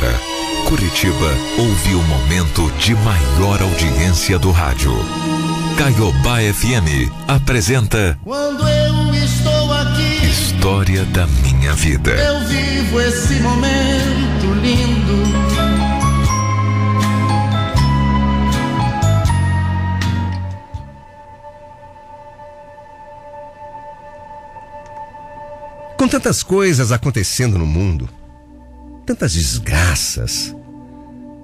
Agora, Curitiba ouve o momento de maior audiência do rádio. Caiobá FM apresenta Quando eu estou aqui, História da Minha Vida. eu vivo esse momento lindo. Com tantas coisas acontecendo no mundo, tantas desgraças,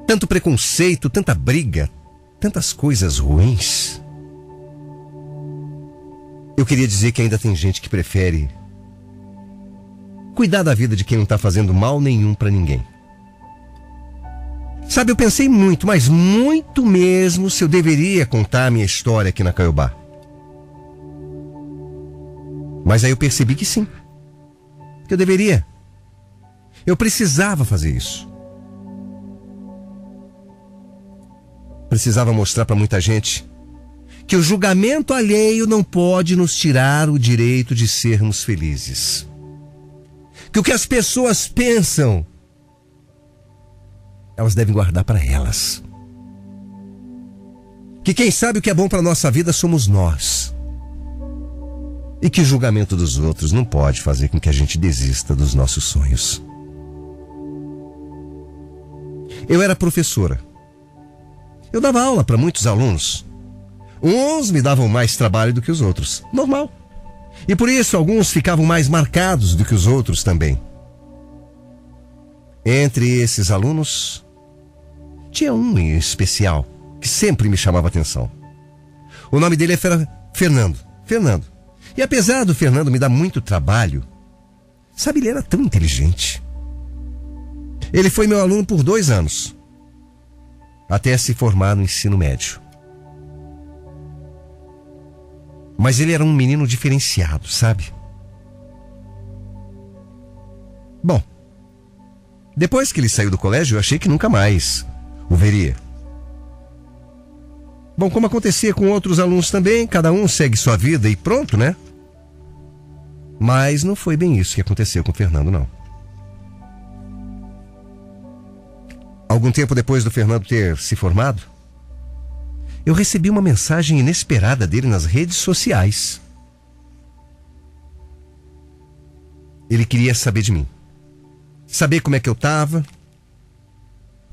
tanto preconceito, tanta briga, tantas coisas ruins. Eu queria dizer que ainda tem gente que prefere cuidar da vida de quem não está fazendo mal nenhum para ninguém. Sabe, eu pensei muito, mas muito mesmo se eu deveria contar a minha história aqui na Caiobá. Mas aí eu percebi que sim que eu deveria. Eu precisava fazer isso. Precisava mostrar para muita gente que o julgamento alheio não pode nos tirar o direito de sermos felizes. Que o que as pessoas pensam, elas devem guardar para elas. Que quem sabe o que é bom para nossa vida somos nós. E que o julgamento dos outros não pode fazer com que a gente desista dos nossos sonhos. Eu era professora. Eu dava aula para muitos alunos. Uns me davam mais trabalho do que os outros. Normal. E por isso alguns ficavam mais marcados do que os outros também. Entre esses alunos, tinha um em especial que sempre me chamava atenção. O nome dele era Fernando. Fernando. E apesar do Fernando me dar muito trabalho, sabe, ele era tão inteligente. Ele foi meu aluno por dois anos, até se formar no ensino médio. Mas ele era um menino diferenciado, sabe? Bom, depois que ele saiu do colégio, eu achei que nunca mais o veria. Bom, como acontecia com outros alunos também, cada um segue sua vida e pronto, né? Mas não foi bem isso que aconteceu com o Fernando, não. Algum tempo depois do Fernando ter se formado, eu recebi uma mensagem inesperada dele nas redes sociais. Ele queria saber de mim. Saber como é que eu estava.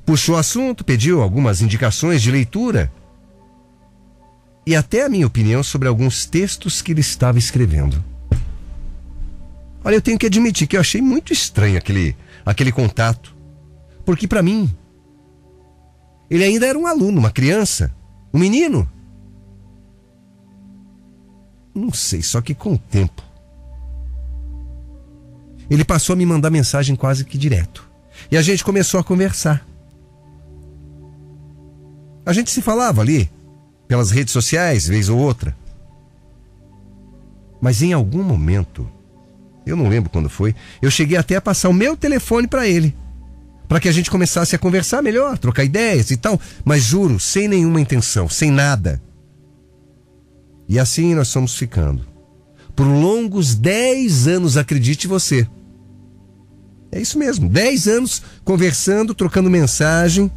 Puxou o assunto, pediu algumas indicações de leitura e até a minha opinião sobre alguns textos que ele estava escrevendo. Olha, eu tenho que admitir que eu achei muito estranho aquele, aquele contato. Porque para mim, ele ainda era um aluno, uma criança, um menino. Não sei, só que com o tempo. Ele passou a me mandar mensagem quase que direto. E a gente começou a conversar. A gente se falava ali, pelas redes sociais, vez ou outra. Mas em algum momento, eu não lembro quando foi, eu cheguei até a passar o meu telefone para ele, para que a gente começasse a conversar melhor, trocar ideias e tal, mas juro, sem nenhuma intenção, sem nada. E assim nós fomos ficando. Por longos 10 anos, acredite você. É isso mesmo, 10 anos conversando, trocando mensagem,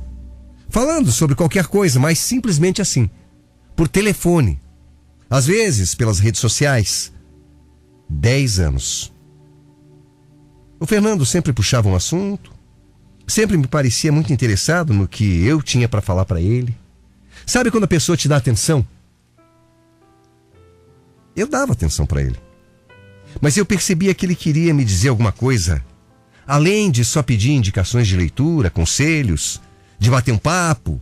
falando sobre qualquer coisa, mas simplesmente assim por telefone, às vezes pelas redes sociais. Dez anos. O Fernando sempre puxava um assunto, sempre me parecia muito interessado no que eu tinha para falar para ele. Sabe quando a pessoa te dá atenção? Eu dava atenção para ele. Mas eu percebia que ele queria me dizer alguma coisa, além de só pedir indicações de leitura, conselhos, de bater um papo.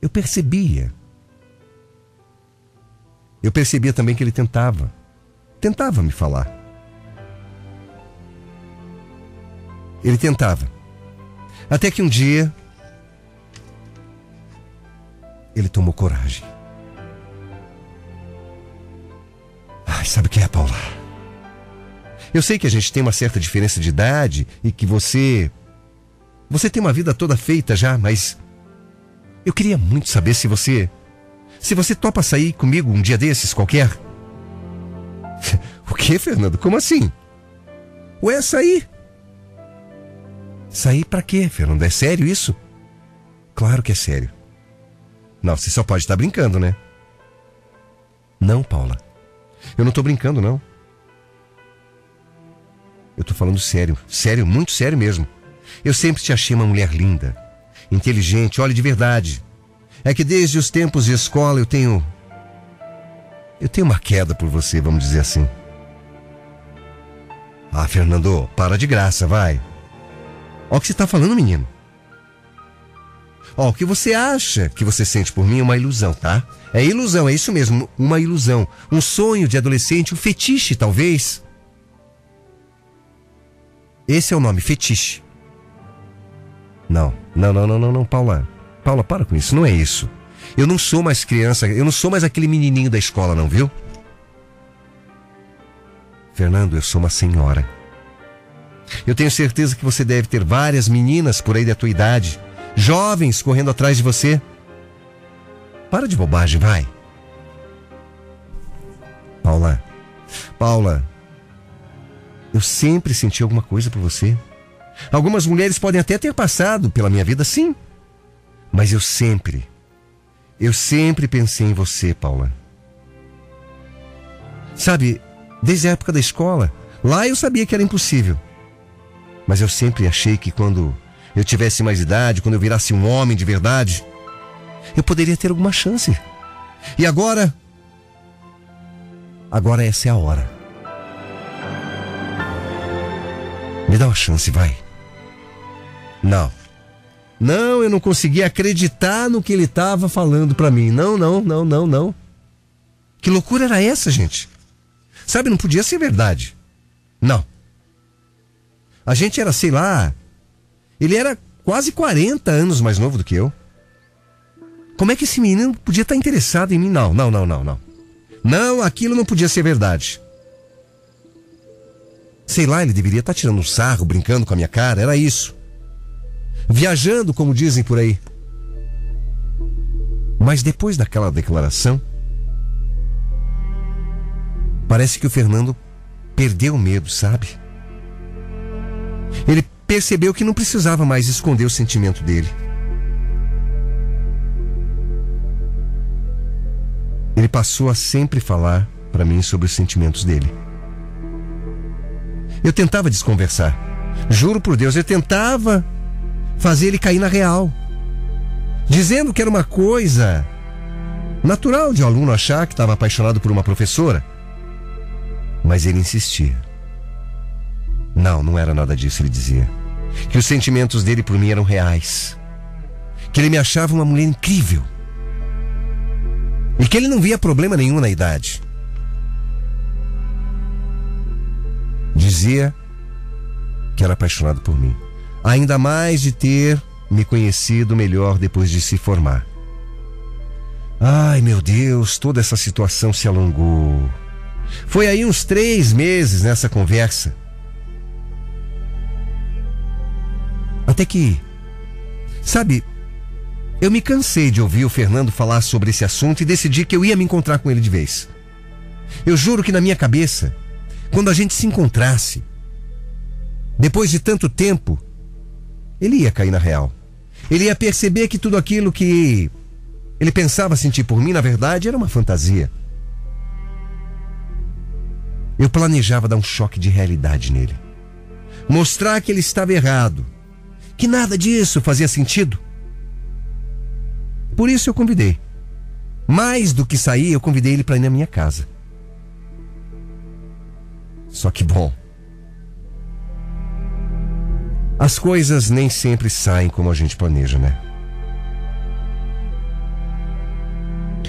Eu percebia eu percebia também que ele tentava, tentava me falar. Ele tentava. Até que um dia ele tomou coragem. Ai, sabe o que é, Paula? Eu sei que a gente tem uma certa diferença de idade e que você. Você tem uma vida toda feita já, mas. Eu queria muito saber se você se você topa sair comigo um dia desses qualquer. o que, Fernando? Como assim? Ué, sair? Sair para quê, Fernando? É sério isso? Claro que é sério. Não, você só pode estar brincando, né? Não, Paula. Eu não tô brincando, não. Eu tô falando sério. Sério, muito sério mesmo. Eu sempre te achei uma mulher linda, inteligente, olha de verdade. É que desde os tempos de escola eu tenho. Eu tenho uma queda por você, vamos dizer assim. Ah, Fernando, para de graça, vai. Olha o que você está falando, menino. Ó, o que você acha que você sente por mim é uma ilusão, tá? É ilusão, é isso mesmo, uma ilusão. Um sonho de adolescente, um fetiche, talvez. Esse é o nome, fetiche. Não, não, não, não, não, não, Paula. Paula, para com isso, não é isso. Eu não sou mais criança, eu não sou mais aquele menininho da escola, não, viu? Fernando, eu sou uma senhora. Eu tenho certeza que você deve ter várias meninas por aí da tua idade, jovens correndo atrás de você. Para de bobagem, vai. Paula, Paula, eu sempre senti alguma coisa por você. Algumas mulheres podem até ter passado pela minha vida, sim. Mas eu sempre, eu sempre pensei em você, Paula. Sabe, desde a época da escola, lá eu sabia que era impossível. Mas eu sempre achei que quando eu tivesse mais idade, quando eu virasse um homem de verdade, eu poderia ter alguma chance. E agora? Agora essa é a hora. Me dá uma chance, vai. Não. Não, eu não conseguia acreditar no que ele estava falando para mim. Não, não, não, não, não. Que loucura era essa, gente? Sabe, não podia ser verdade. Não. A gente era, sei lá. Ele era quase 40 anos mais novo do que eu. Como é que esse menino podia estar interessado em mim? Não, não, não, não, não. Não, aquilo não podia ser verdade. Sei lá, ele deveria estar tirando um sarro, brincando com a minha cara, era isso. Viajando, como dizem por aí. Mas depois daquela declaração, parece que o Fernando perdeu o medo, sabe? Ele percebeu que não precisava mais esconder o sentimento dele. Ele passou a sempre falar para mim sobre os sentimentos dele. Eu tentava desconversar. Juro por Deus, eu tentava fazer ele cair na real. Dizendo que era uma coisa natural de um aluno achar que estava apaixonado por uma professora. Mas ele insistia. Não, não era nada disso, ele dizia. Que os sentimentos dele por mim eram reais. Que ele me achava uma mulher incrível. E que ele não via problema nenhum na idade. Dizia que era apaixonado por mim. Ainda mais de ter me conhecido melhor depois de se formar. Ai, meu Deus, toda essa situação se alongou. Foi aí uns três meses nessa conversa. Até que, sabe, eu me cansei de ouvir o Fernando falar sobre esse assunto e decidi que eu ia me encontrar com ele de vez. Eu juro que na minha cabeça quando a gente se encontrasse, depois de tanto tempo, ele ia cair na real. Ele ia perceber que tudo aquilo que ele pensava sentir por mim, na verdade, era uma fantasia. Eu planejava dar um choque de realidade nele. Mostrar que ele estava errado. Que nada disso fazia sentido. Por isso eu convidei. Mais do que sair, eu convidei ele para ir na minha casa. Só que bom. As coisas nem sempre saem como a gente planeja, né?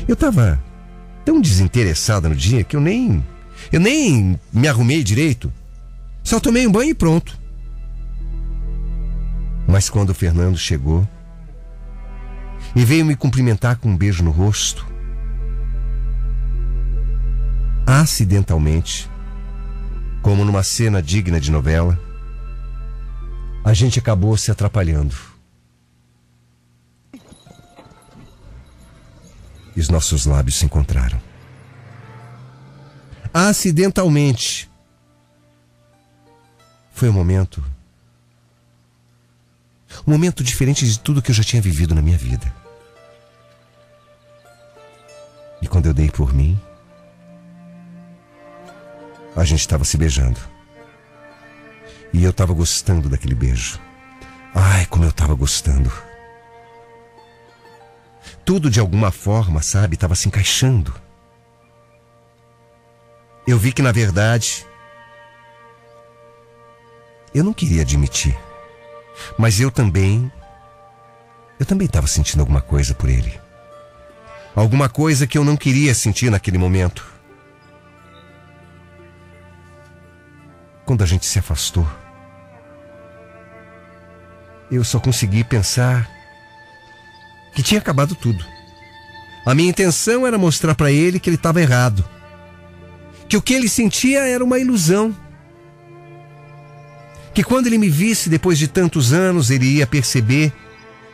Eu tava tão desinteressada no dia que eu nem. Eu nem me arrumei direito. Só tomei um banho e pronto. Mas quando o Fernando chegou e veio me cumprimentar com um beijo no rosto, acidentalmente, como numa cena digna de novela, a gente acabou se atrapalhando. E os nossos lábios se encontraram. Acidentalmente. Foi um momento Um momento diferente de tudo que eu já tinha vivido na minha vida. E quando eu dei por mim, a gente estava se beijando. E eu estava gostando daquele beijo. Ai, como eu estava gostando. Tudo de alguma forma, sabe, estava se encaixando. Eu vi que, na verdade, eu não queria admitir. Mas eu também. Eu também estava sentindo alguma coisa por ele. Alguma coisa que eu não queria sentir naquele momento. Quando a gente se afastou, eu só consegui pensar que tinha acabado tudo. A minha intenção era mostrar para ele que ele estava errado. Que o que ele sentia era uma ilusão. Que quando ele me visse depois de tantos anos, ele ia perceber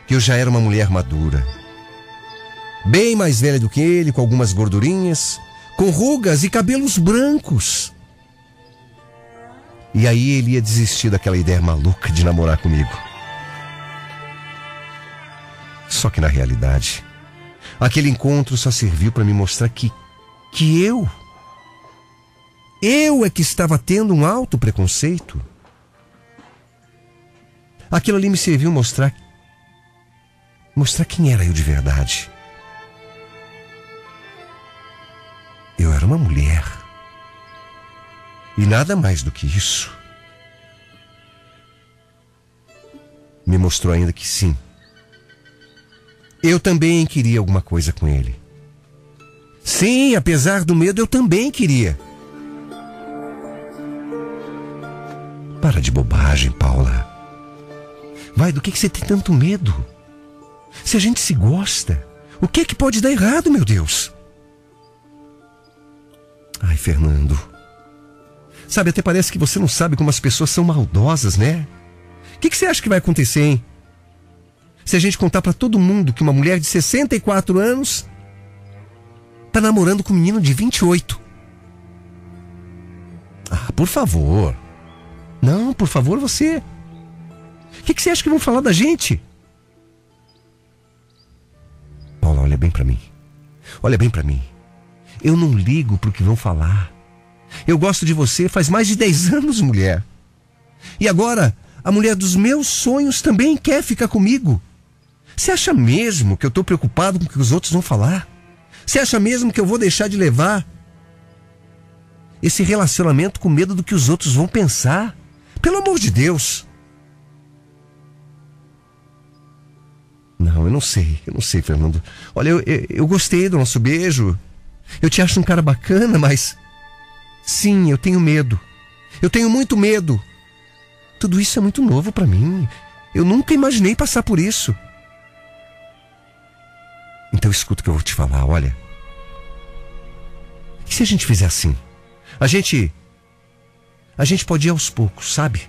que eu já era uma mulher madura. Bem mais velha do que ele, com algumas gordurinhas, com rugas e cabelos brancos. E aí ele ia desistir daquela ideia maluca de namorar comigo. Só que na realidade, aquele encontro só serviu para me mostrar que que eu eu é que estava tendo um alto preconceito. Aquilo ali me serviu mostrar mostrar quem era eu de verdade. Eu era uma mulher. E nada mais do que isso. Me mostrou ainda que sim. Eu também queria alguma coisa com ele. Sim, apesar do medo, eu também queria. Para de bobagem, Paula. Vai, do que, que você tem tanto medo? Se a gente se gosta, o que é que pode dar errado, meu Deus? Ai, Fernando. Sabe, até parece que você não sabe como as pessoas são maldosas, né? O que, que você acha que vai acontecer, hein? Se a gente contar para todo mundo que uma mulher de 64 anos tá namorando com um menino de 28. Ah, por favor. Não, por favor, você. O que, que você acha que vão falar da gente? Paula, olha bem para mim. Olha bem para mim. Eu não ligo pro que vão falar. Eu gosto de você faz mais de 10 anos, mulher. E agora, a mulher dos meus sonhos também quer ficar comigo. Você acha mesmo que eu estou preocupado com o que os outros vão falar? Você acha mesmo que eu vou deixar de levar esse relacionamento com medo do que os outros vão pensar? Pelo amor de Deus. Não, eu não sei, eu não sei, Fernando. Olha, eu, eu, eu gostei do nosso beijo. Eu te acho um cara bacana, mas. Sim, eu tenho medo. Eu tenho muito medo. Tudo isso é muito novo para mim. Eu nunca imaginei passar por isso. Então escuta o que eu vou te falar, olha. E se a gente fizer assim? A gente a gente pode ir aos poucos, sabe?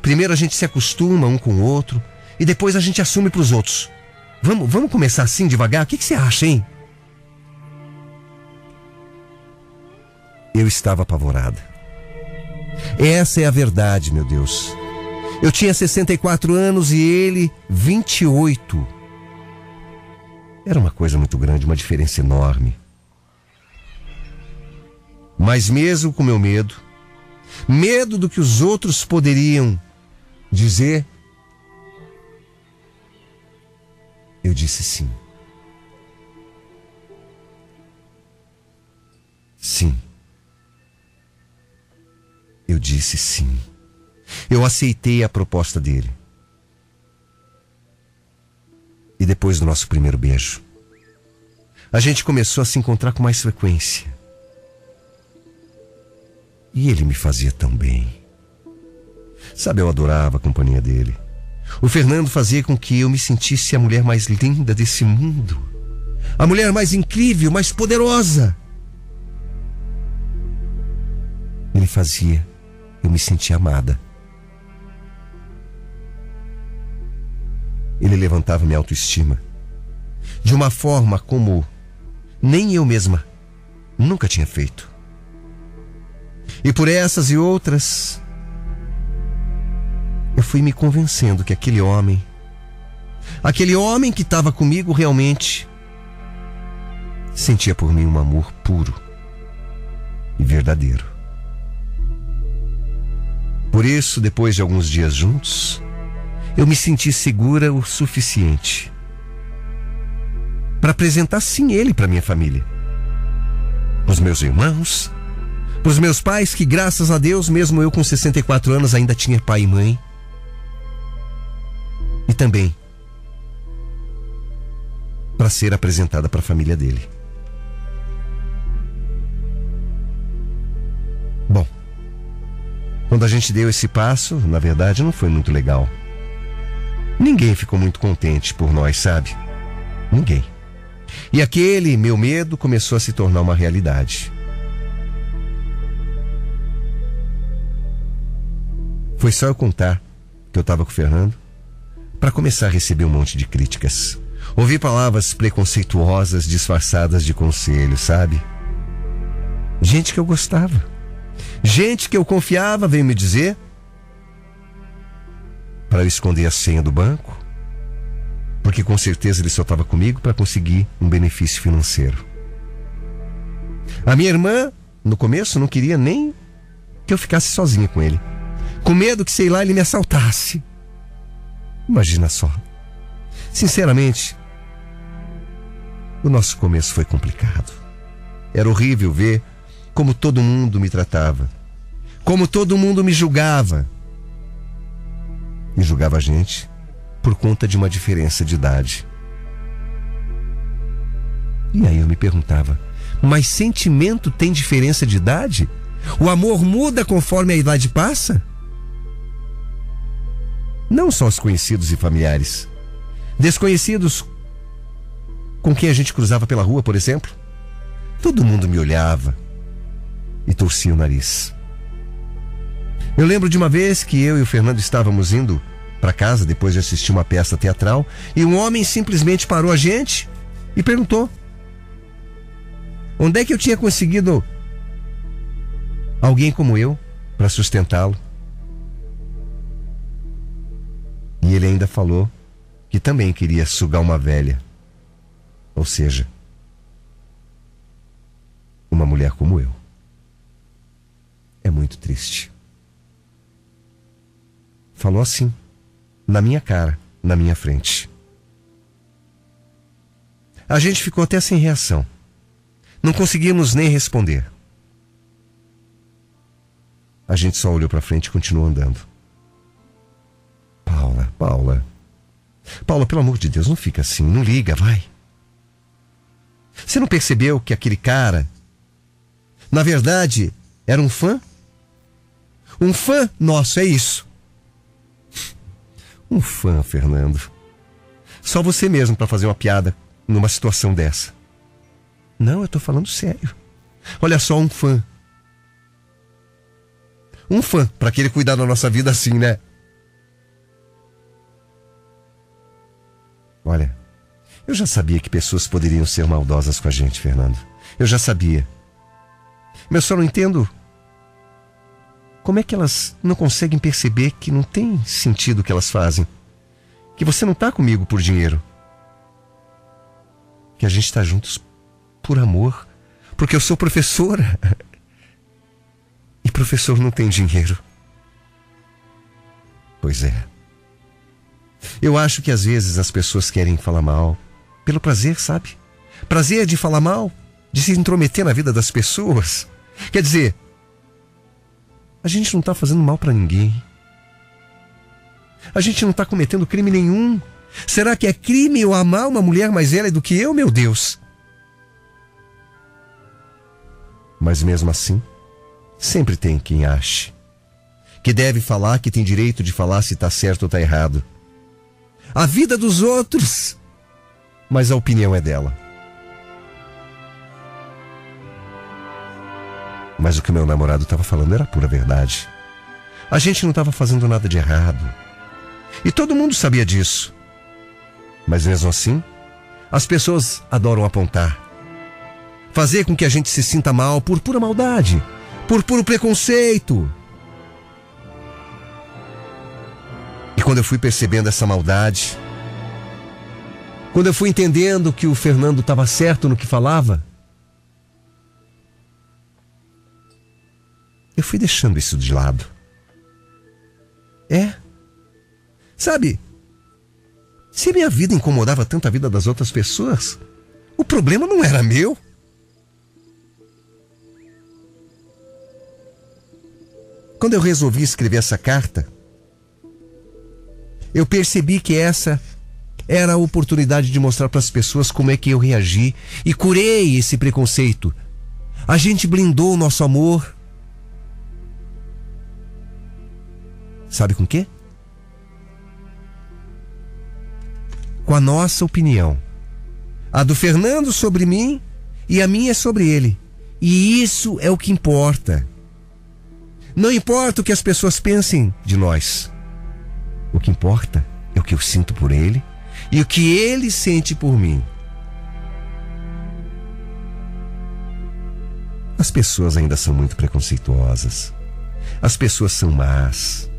Primeiro a gente se acostuma um com o outro e depois a gente assume para os outros. Vamos, vamos começar assim devagar? O que, que você acha, hein? Eu estava apavorada. Essa é a verdade, meu Deus. Eu tinha 64 anos e ele 28. Era uma coisa muito grande, uma diferença enorme. Mas mesmo com meu medo, medo do que os outros poderiam dizer, eu disse sim. Sim. Eu disse sim. Eu aceitei a proposta dele. E depois do nosso primeiro beijo, a gente começou a se encontrar com mais frequência. E ele me fazia tão bem. Sabe, eu adorava a companhia dele. O Fernando fazia com que eu me sentisse a mulher mais linda desse mundo. A mulher mais incrível, mais poderosa. Ele fazia eu me sentir amada. Ele levantava minha autoestima de uma forma como nem eu mesma nunca tinha feito. E por essas e outras, eu fui me convencendo que aquele homem Aquele homem que estava comigo realmente sentia por mim um amor puro e verdadeiro. Por isso, depois de alguns dias juntos, eu me senti segura o suficiente para apresentar sim ele para minha família, para os meus irmãos, para os meus pais, que graças a Deus, mesmo eu com 64 anos, ainda tinha pai e mãe, e também para ser apresentada para a família dele. Bom, quando a gente deu esse passo, na verdade não foi muito legal. Ninguém ficou muito contente por nós, sabe? Ninguém. E aquele meu medo começou a se tornar uma realidade. Foi só eu contar que eu estava com o Fernando para começar a receber um monte de críticas. Ouvi palavras preconceituosas disfarçadas de conselho, sabe? Gente que eu gostava. Gente que eu confiava veio me dizer para eu esconder a senha do banco, porque com certeza ele só estava comigo para conseguir um benefício financeiro. A minha irmã, no começo, não queria nem que eu ficasse sozinha com ele, com medo que, sei lá, ele me assaltasse. Imagina só. Sinceramente, o nosso começo foi complicado. Era horrível ver como todo mundo me tratava, como todo mundo me julgava. E julgava a gente por conta de uma diferença de idade. E aí eu me perguntava: mas sentimento tem diferença de idade? O amor muda conforme a idade passa? Não só os conhecidos e familiares. Desconhecidos com quem a gente cruzava pela rua, por exemplo. Todo mundo me olhava e torcia o nariz. Eu lembro de uma vez que eu e o Fernando estávamos indo para casa depois de assistir uma peça teatral e um homem simplesmente parou a gente e perguntou: onde é que eu tinha conseguido alguém como eu para sustentá-lo? E ele ainda falou que também queria sugar uma velha ou seja, uma mulher como eu. É muito triste. Falou assim, na minha cara, na minha frente. A gente ficou até sem reação. Não conseguimos nem responder. A gente só olhou para frente e continuou andando. Paula, Paula. Paula, pelo amor de Deus, não fica assim, não liga, vai. Você não percebeu que aquele cara, na verdade, era um fã? Um fã nosso, é isso. Um fã, Fernando. Só você mesmo para fazer uma piada numa situação dessa. Não, eu tô falando sério. Olha só, um fã. Um fã, para que ele cuidar da nossa vida assim, né? Olha, eu já sabia que pessoas poderiam ser maldosas com a gente, Fernando. Eu já sabia. Mas eu só não entendo como é que elas não conseguem perceber que não tem sentido o que elas fazem. Que você não está comigo por dinheiro. Que a gente está juntos por amor. Porque eu sou professora. E professor não tem dinheiro. Pois é. Eu acho que às vezes as pessoas querem falar mal pelo prazer, sabe? Prazer de falar mal, de se intrometer na vida das pessoas. Quer dizer, a gente não está fazendo mal para ninguém. A gente não está cometendo crime nenhum. Será que é crime eu amar uma mulher mais velha do que eu, meu Deus? Mas mesmo assim, sempre tem quem ache que deve falar, que tem direito de falar se está certo ou está errado. A vida dos outros mas a opinião é dela. Mas o que meu namorado estava falando era pura verdade. A gente não estava fazendo nada de errado. E todo mundo sabia disso. Mas mesmo assim, as pessoas adoram apontar. Fazer com que a gente se sinta mal por pura maldade, por puro preconceito. E quando eu fui percebendo essa maldade, Quando eu fui entendendo que o Fernando estava certo no que falava, eu fui deixando isso de lado. É. Sabe, se minha vida incomodava tanto a vida das outras pessoas, o problema não era meu. Quando eu resolvi escrever essa carta, eu percebi que essa era a oportunidade de mostrar para as pessoas como é que eu reagi e curei esse preconceito. A gente blindou o nosso amor. Sabe com quê? Com a nossa opinião. A do Fernando sobre mim e a minha sobre ele. E isso é o que importa. Não importa o que as pessoas pensem de nós. O que importa é o que eu sinto por ele e o que ele sente por mim. As pessoas ainda são muito preconceituosas. As pessoas são más.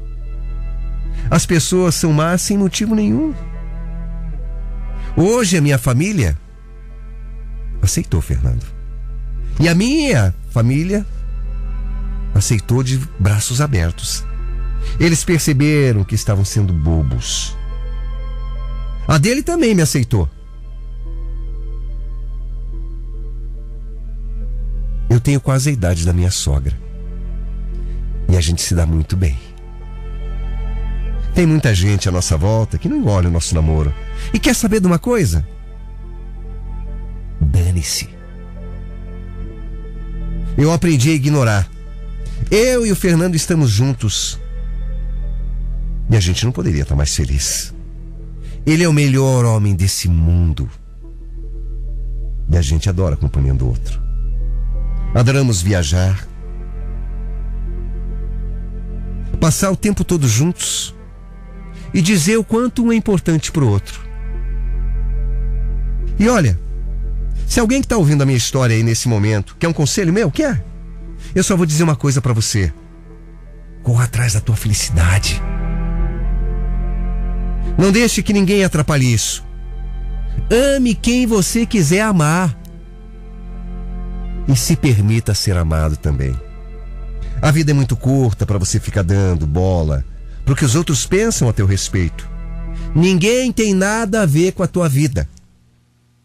As pessoas são más sem motivo nenhum. Hoje a minha família aceitou Fernando. E a minha família aceitou de braços abertos. Eles perceberam que estavam sendo bobos. A dele também me aceitou. Eu tenho quase a idade da minha sogra. E a gente se dá muito bem. Tem muita gente à nossa volta que não engole o nosso namoro. E quer saber de uma coisa? Dane-se. Eu aprendi a ignorar. Eu e o Fernando estamos juntos. E a gente não poderia estar mais feliz. Ele é o melhor homem desse mundo. E a gente adora a companhia do outro. Adoramos viajar. Passar o tempo todo juntos. E dizer o quanto um é importante para o outro. E olha, se alguém que está ouvindo a minha história aí nesse momento quer um conselho meu, quer? Eu só vou dizer uma coisa para você. Corra atrás da tua felicidade. Não deixe que ninguém atrapalhe isso. Ame quem você quiser amar. E se permita ser amado também. A vida é muito curta para você ficar dando bola para o que os outros pensam a teu respeito. Ninguém tem nada a ver com a tua vida.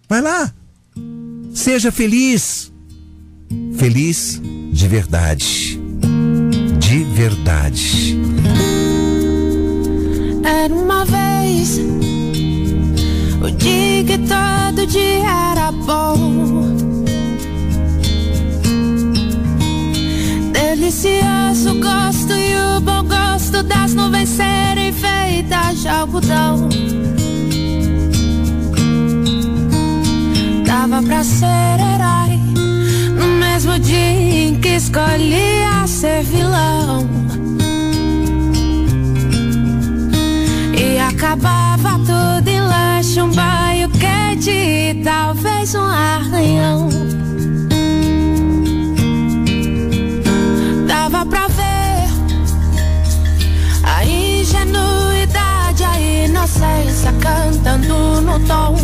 Vai lá. Seja feliz. Feliz de verdade. De verdade. Era uma vez o dia que todo dia era bom. Delicioso gosto e o bom gosto das nuvens serem feitas de algodão. Dava pra ser herói no mesmo dia em que escolhia ser vilão. Acabava tudo em lanche, um banho quente e talvez um arranhão. Dava pra ver a ingenuidade, a inocência cantando no tom.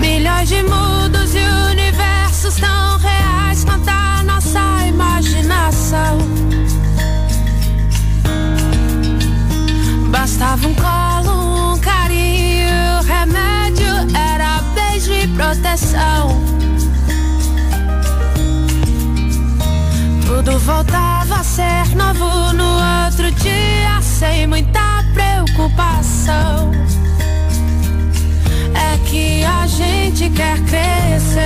Milhões de mundos e universos tão reais quanto a nossa imaginação. voltava a ser novo no outro dia, sem muita preocupação. É que a gente quer crescer.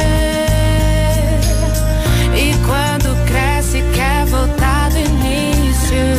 E quando cresce, quer voltar do início.